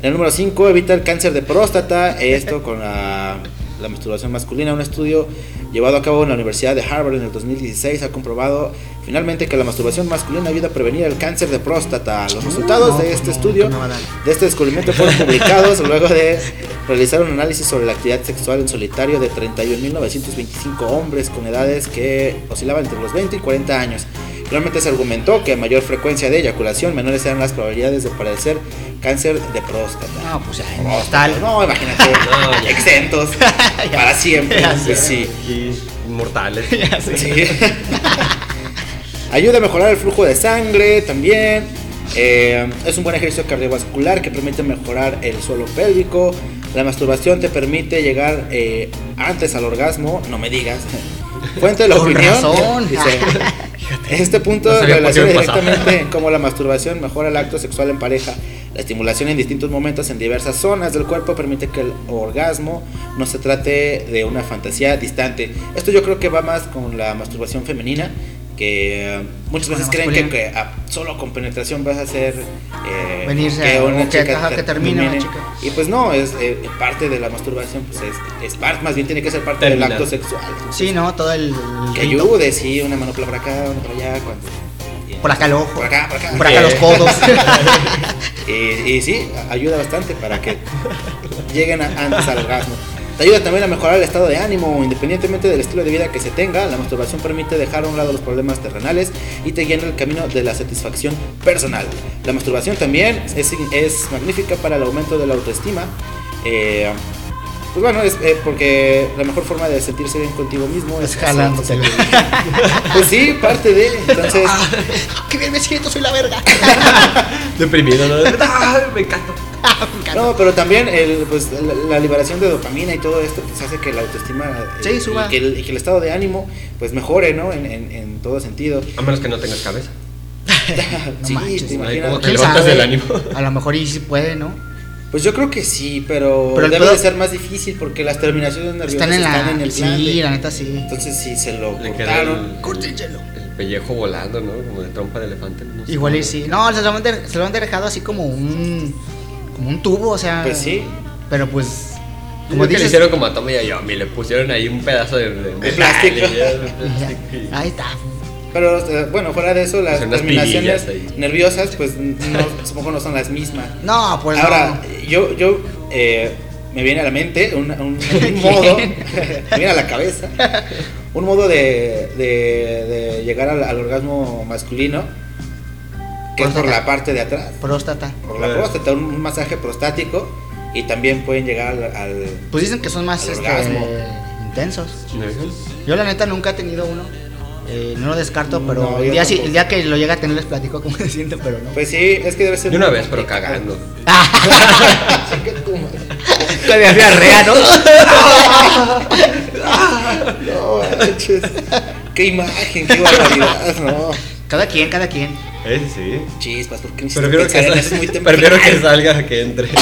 En el número 5, evita el cáncer de próstata. Esto con la, la masturbación masculina. Un estudio llevado a cabo en la Universidad de Harvard en el 2016 ha comprobado finalmente que la masturbación masculina ayuda a prevenir el cáncer de próstata. Los resultados no, de pues este no, estudio, dar. de este descubrimiento, fueron publicados luego de realizar un análisis sobre la actividad sexual en solitario de 31.925 hombres con edades que oscilaban entre los 20 y 40 años. Realmente se argumentó que a mayor frecuencia de eyaculación, menores eran las probabilidades de padecer cáncer de próstata. No, pues ya, Próstata, mortal. No, imagínate, No, ya. exentos para siempre. Ya Pues sé. sí. Y inmortales. Sí. Ayuda a mejorar el flujo de sangre también. Eh, es un buen ejercicio cardiovascular que permite mejorar el suelo pélvico. La masturbación te permite llegar eh, antes al orgasmo, no me digas. Fuente de la Con opinión. razón. Dice, este punto No relaciona directamente en cómo la masturbación mejora el acto sexual en pareja. La estimulación en distintos momentos en diversas zonas del cuerpo permite que el orgasmo no se trate de una fantasía distante. Esto yo creo que va más con la masturbación femenina, que muchas veces creen que, que, ah, solo con penetración vas a hacer eh, Venirse a- o que- ajá, que termine una chica. Y pues no, es eh, parte de la masturbación, pues es, es parte, más bien tiene que ser parte Terminar. del acto sexual. Entonces, Sí, ¿no? Todo el. el que rito. ayude, sí, una mano por acá, una por allá, cuando... Por acá el ojo. Por acá, por acá. Por acá los codos. Y, y sí, ayuda bastante para que lleguen a- antes al orgasmo. Te ayuda también a mejorar el estado de ánimo, independientemente del estilo de vida que se tenga. La masturbación permite dejar a un lado los problemas terrenales y te guía en el camino de la satisfacción personal. La masturbación también es, es magnífica para el aumento de la autoestima. Eh, pues bueno, es eh, porque la mejor forma de sentirse bien contigo mismo es Es jalándotela. Pues sí, parte de. Entonces, ¡Qué bien me siento! ¡Soy la verga! Deprimido, ¿no? Ay, me encanta. No, pero también el, pues, la, la liberación de dopamina y todo esto pues, hace que la autoestima eh, Sí, y, suba. que el, y que el estado de ánimo pues mejore, ¿no? En, en, en todo sentido. A menos que no tengas cabeza. No sí, manches. te imaginas. ¿Quién levantas sabe? el ánimo. A lo mejor y si puede, ¿no? Pues yo creo que sí, pero, Pero debe de ser más difícil porque las terminaciones nerviosas Están en la. el sí, glande. la neta sí. Entonces si se lo Le el, cortaron. el pellejo volando, ¿no? Como de trompa de elefante. No. Igual y sí. No, se lo han, de- se lo han dejado así como un. Como un tubo, o sea. Pues sí. Pero pues. Como Como que le dices. hicieron como a Tommy y a Yomi, le pusieron ahí un pedazo de, de, De plástico. Ahí está. Pero eh, bueno, fuera de eso, las Pues terminaciones nerviosas, pues no, supongo no son las mismas. No, pues Ahora, no. yo, yo eh, me viene a la mente un, un- un modo, me viene a la cabeza, un modo de, de- de llegar al, al orgasmo masculino, que es por la parte de atrás, Próstata. por la próstata, un, masaje prostático, y también pueden llegar al... al- Pues dicen que son más este, intensos. Yo la neta nunca he tenido uno. Eh, no lo descarto, pero No, el, día, el día que lo llegue a tener les platico cómo se siente, pero no. Pues sí, es que debe ser... De una vez, pero cagando. La diarrea, ¿no? No, manches. qué imagen, qué barbaridad, no. Cada quien, cada quien. Ese sí. Chispas, ¿por qué me Prefiero que, eso salga, muy prefiero que salga que entre.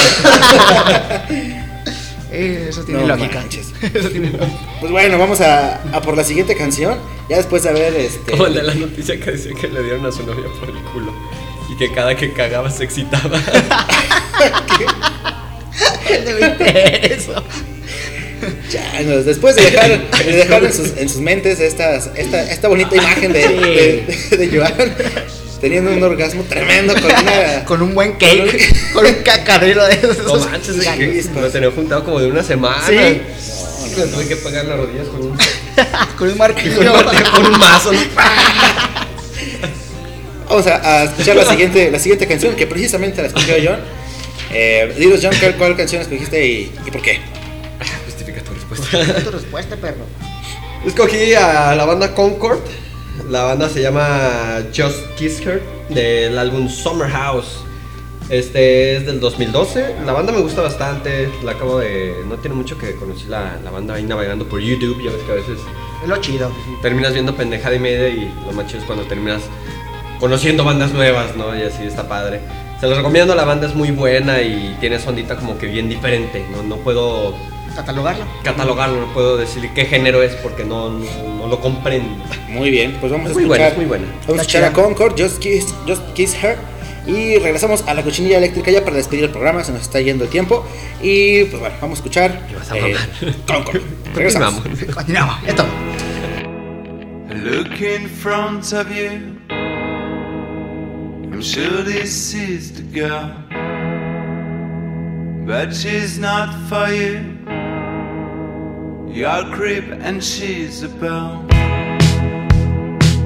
Eh, eso tiene No lógica. manches. Eso tiene lógica. Pues bueno, vamos a, a por la siguiente canción. Ya después de ver este. Como el de la noticia que decía que le dieron a su novia por el culo. Y que cada que cagaba se excitaba. ¿Dónde viste eso? Changos, después de dejar, de dejar en, sus, en sus mentes estas, esta, esta bonita imagen de, de, de Joan teniendo un orgasmo tremendo con una. Con un buen cake, con un cacadero de esos. No manches, de que lo tenía juntado como de una semana. Sí. Me tuve que pagar las rodillas con un, con un martillo. con un un mazo. ¿no? Vamos a, a escuchar la siguiente, la siguiente canción que precisamente la escogió John. Eh, dinos, John, ¿cuál, cuál canción escogiste y, y por qué? Respuesta. tu respuesta, perro. Escogí a la banda Concord. La banda se llama Just Kiss Her del álbum Summer House. Este es del 2012. La banda me gusta bastante. La acabo de. No tiene mucho que conocer la, la banda ahí navegando por YouTube. Ya ves que a veces Es lo chido. terminas viendo pendejada y media. Y lo más chido es cuando terminas conociendo bandas nuevas, ¿no? Y así está padre. Se los recomiendo. La banda es muy buena y tiene sondita como que bien diferente. No, no puedo Catalogarlo. catalogarlo, no puedo decir qué género es porque no, no, no lo comprendo. Muy bien, pues vamos a Es muy escuchar. buena, es muy buena. Vamos a escuchar a. Concord, Just Kiss, Just Kiss Her. Y regresamos a la cochinilla eléctrica ya para despedir el programa, se nos está yendo el tiempo. Y pues bueno, vamos a escuchar ¿Qué vas a eh? Concord. Regresamos. Vamos. Continuamos. Esto. Look in front of you. I'm sure this is the girl, but she's not for you. You're creep and she's a bone.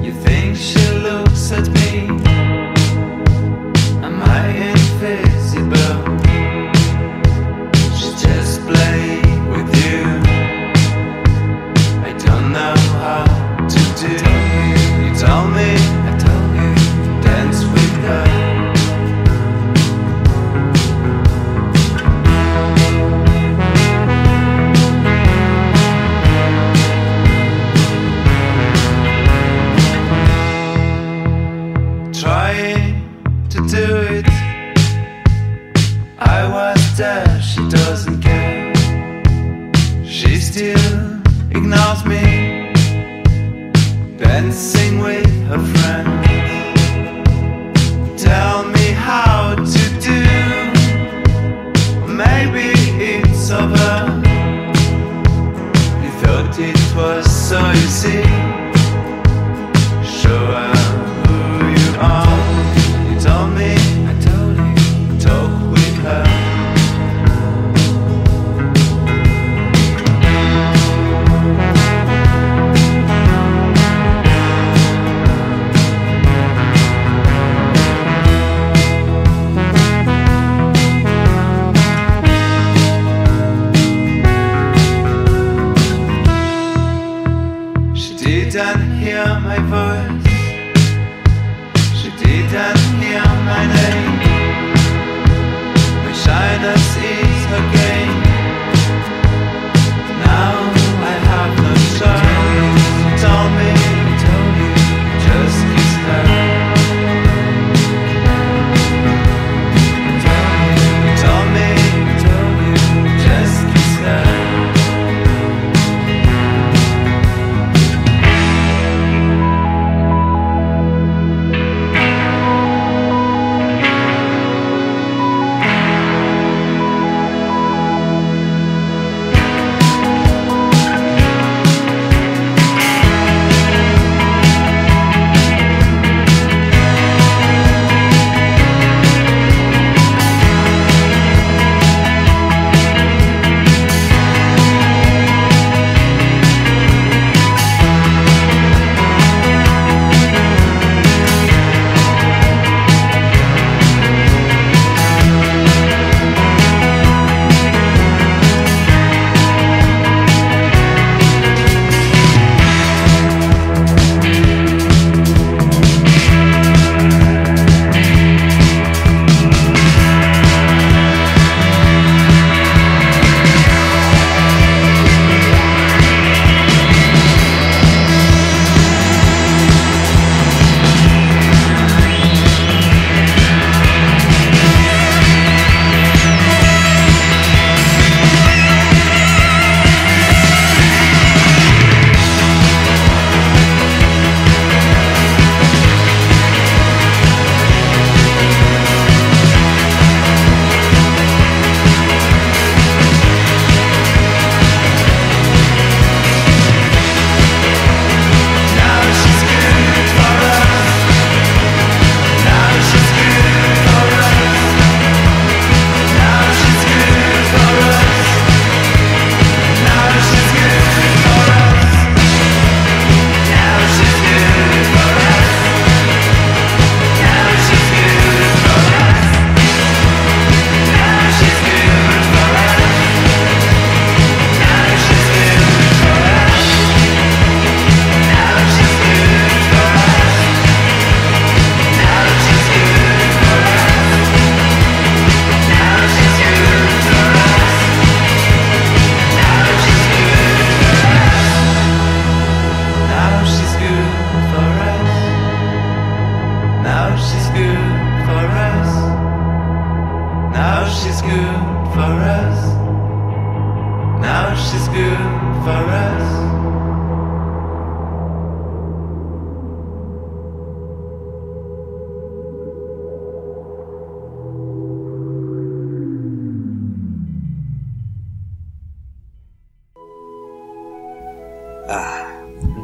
You think she looks at me? Am I invisible? She just play with you. I don't know how to do. Was so easy.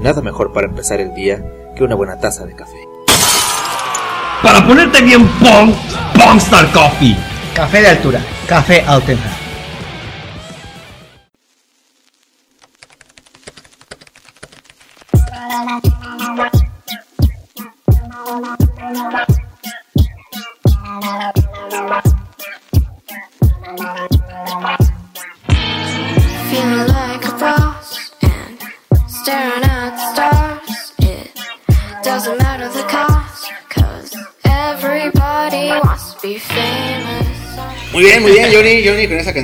Nada mejor para empezar el día que una buena taza de café. Para ponerte bien pong, Pongstar Coffee. Café de altura. Café Altenham.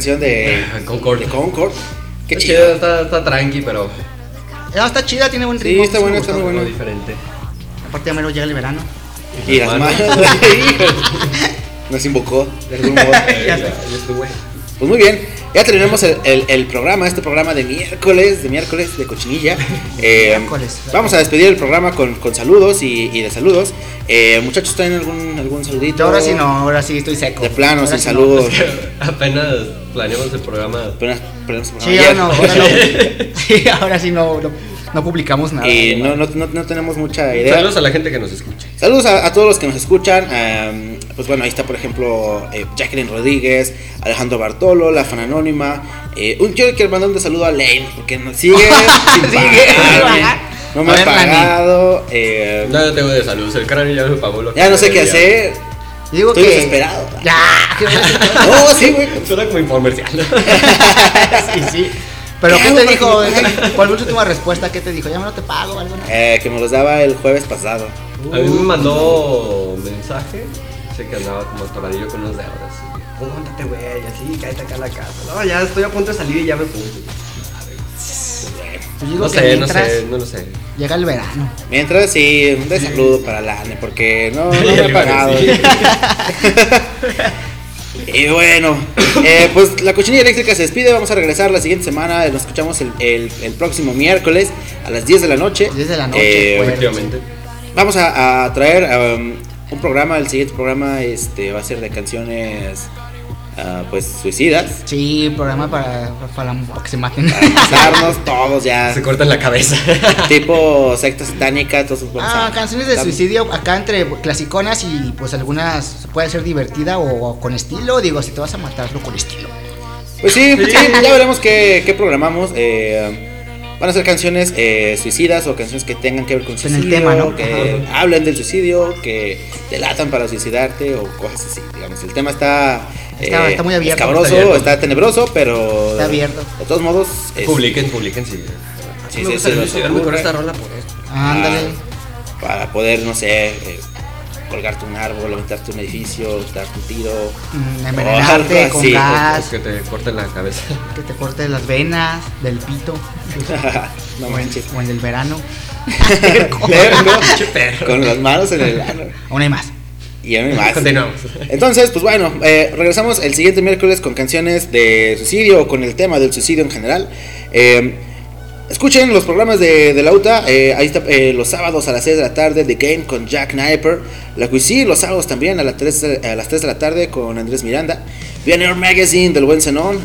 Canción de, Concord. de Concord. Qué Está chido. chido, está, está tranqui, pero No, está chida, tiene buen Sí, ritmo. está bueno, está muy bueno. diferente. Aparte ya mero llega el verano. Y las manos, Nos invocó de algún modo. Ya. Pues muy bien, ya terminamos el, el- el programa, este programa de miércoles, de miércoles de cochinilla. Eh, Miércoles. vamos a despedir el programa con, con saludos y, y de saludos. Eh, muchachos, ¿traen algún, algún saludito? Yo ahora sí no, ahora sí estoy seco. De plano, sin sí no. saludos. Apenas planeamos el programa. Sí, ayer. no, ahora no. Sí, ahora sí no, no, no publicamos nada. Y no, no, no, no tenemos mucha idea. Saludos a la gente que nos escucha. Saludos a, a todos los que nos escuchan. am, pues bueno, ahí está, por ejemplo, eh, Jacqueline Rodríguez, Alejandro Bartolo, la fan anónima. eh, un, yo quiero mandar un saludo a Lane, porque nos sigue sin Sigue sin pagarme, pagar. No me A ha ver, pagado. eh, No, yo tengo de salud. El cráneo ya me pagó lo que ya no sé qué hacer. Yo digo Estoy que. desesperado. Ya. No, sí, güey. Suena como infomercial. sí, sí. Pero ¿Qué ¿qué hago te dijo? ¿Cuál fue tu última respuesta? ¿Qué te dijo? Ya me no te pago, algo no. Eh, que me los daba el jueves pasado. A mí me mandó mensaje. Sé que andaba como atoradillo con unos deudas. así, Póntate, güey, así, cállate acá a la casa. No, ya estoy a punto de salir y ya me puse. Yo digo No que sé, no sé, no lo sé. llega el verano. Mientras, sí, un saludo para Lane, porque no, no me ha pagado. Y bueno, eh, pues la cochinilla eléctrica se despide. Vamos a regresar la siguiente semana. Nos escuchamos el, el- el próximo miércoles a las 10 de la noche. 10 de la noche, Eh, pues. Efectivamente. vamos a, a traer um, un programa. El siguiente programa este, va a ser de canciones ah, pues suicidas. Sí, programa para, para, para que se maten. Para matarnos todos ya. Se cortan la cabeza. tipo secta satánica. Vamos Ah, a- canciones de suicidio acá entre clasiconas y pues algunas puede ser divertida o, o con estilo. Digo, si te vas a matarlo con estilo. Pues sí, sí, ya veremos qué, qué programamos. eh, van a ser canciones eh, suicidas o canciones que tengan que ver con En suicidio, el tema, ¿no? que hablen del suicidio, que delatan para suicidarte o cosas así. Digamos, el tema está, eh, Está- está muy abierto. escabroso, Está abierto. está tenebroso, pero Está abierto. De todos modos, es- Publiquen, publiquen, sí. Sí, me sí, gusta sí, suicidarme con esta rola por esto. Ándale. para poder, no sé, eh, colgarte un árbol, aventarte un edificio, darte un tiro. Mm, envenenarte con así. gas, O que te corten la cabeza. que te corte las venas del pito no o, en, manches. o en el verano. Con las manos en el ano. Aún hay más. Y a mí más. Continuamos. Entonces, pues bueno, eh, regresamos el siguiente miércoles con canciones de suicidio o con el tema del suicidio en general. Eh, escuchen los programas de, de la UTA. eh, ahí está eh, los sábados a las 6 de la tarde, The Game con Jack Kniper. La Cuisine los sábados también a, las 3, de- a las 3 de la tarde con Andrés Miranda. Pioneer Magazine del Buen Zenón.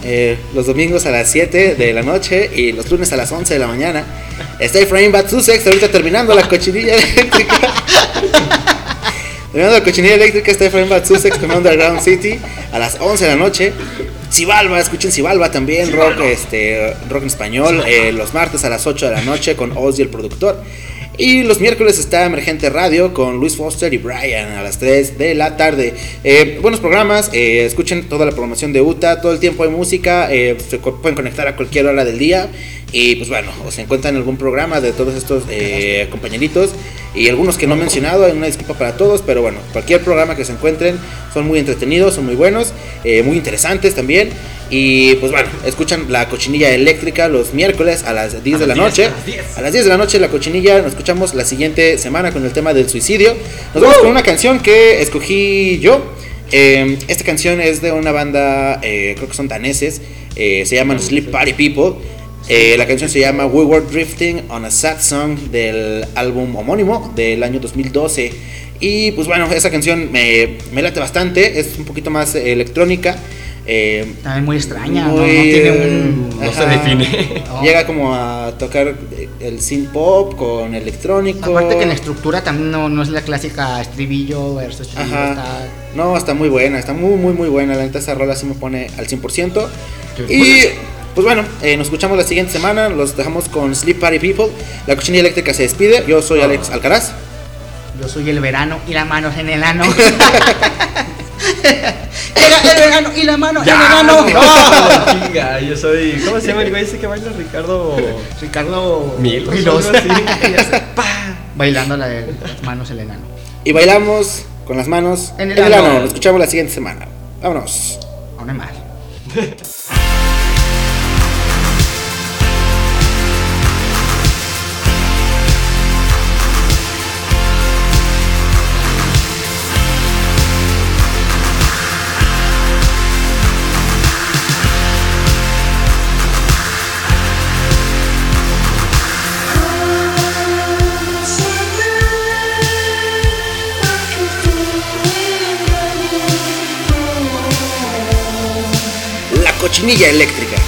los domingos a las 7 de la noche y los lunes a las 11 de la mañana. Está Efraín Batsusex ahorita terminando la cochinilla eléctrica. Terminando la cochinilla eléctrica está Efraín Batsusex con Underground City a las 11 de la noche. Cibalba, escuchen Cibalba también, rock, este, rock en español, eh, los martes a las 8 de la noche con Ozzy el productor. Y los miércoles está Emergente Radio con Luis Foster y Brian a las 3 de la tarde. Eh, buenos programas, eh, escuchen toda la programación de UTA, todo el tiempo hay música, eh, se pueden conectar a cualquier hora del día. Y pues bueno, o se encuentran en algún programa de todos estos eh, compañeritos y algunos que no he mencionado, hay una disculpa para todos, pero bueno, cualquier programa que se encuentren son muy entretenidos, son muy buenos, eh, muy interesantes también. Y pues bueno, escuchan la cochinilla eléctrica los miércoles a las 10 de la noche. A las 10 de la noche la cochinilla, nos escuchamos la siguiente semana con el tema del suicidio. Nos vamos con una canción que escogí yo. Eh, esta canción es de una banda, eh, creo que son daneses, eh, se llaman Sleep Party People. Eh, la canción se llama We Were Drifting on a Sad Song del álbum homónimo del año 2012. Y pues bueno, esa canción me, me late bastante, es un poquito más eh, electrónica. eh, También muy extraña, ¿no? muy, No tiene eh, un. No se define. No. Llega como a tocar el synth pop con electrónico. Aparte que la estructura también no, no es la clásica estribillo versus estribillo. Está- No, está muy buena, está muy, muy, muy buena. La neta, esa rola sí me pone al 100%. Y pues bueno, eh, nos escuchamos la siguiente semana. Los dejamos con Sleep Party People. La cochinilla eléctrica se despide. Yo soy Alex Alcaraz. Yo soy el verano y la mano en el ano. Llega el verano y la mano en el ano. ¡No! Chinga, yo soy. ¿Cómo se llama el güey ese que baila Ricardo? Ricardo Milos, Milos. así. Bailando la de las manos en el ano. Y bailamos con las manos En en el ano. ano. Nos escuchamos la siguiente semana. Vámonos. Aún más. Cochinilla eléctrica.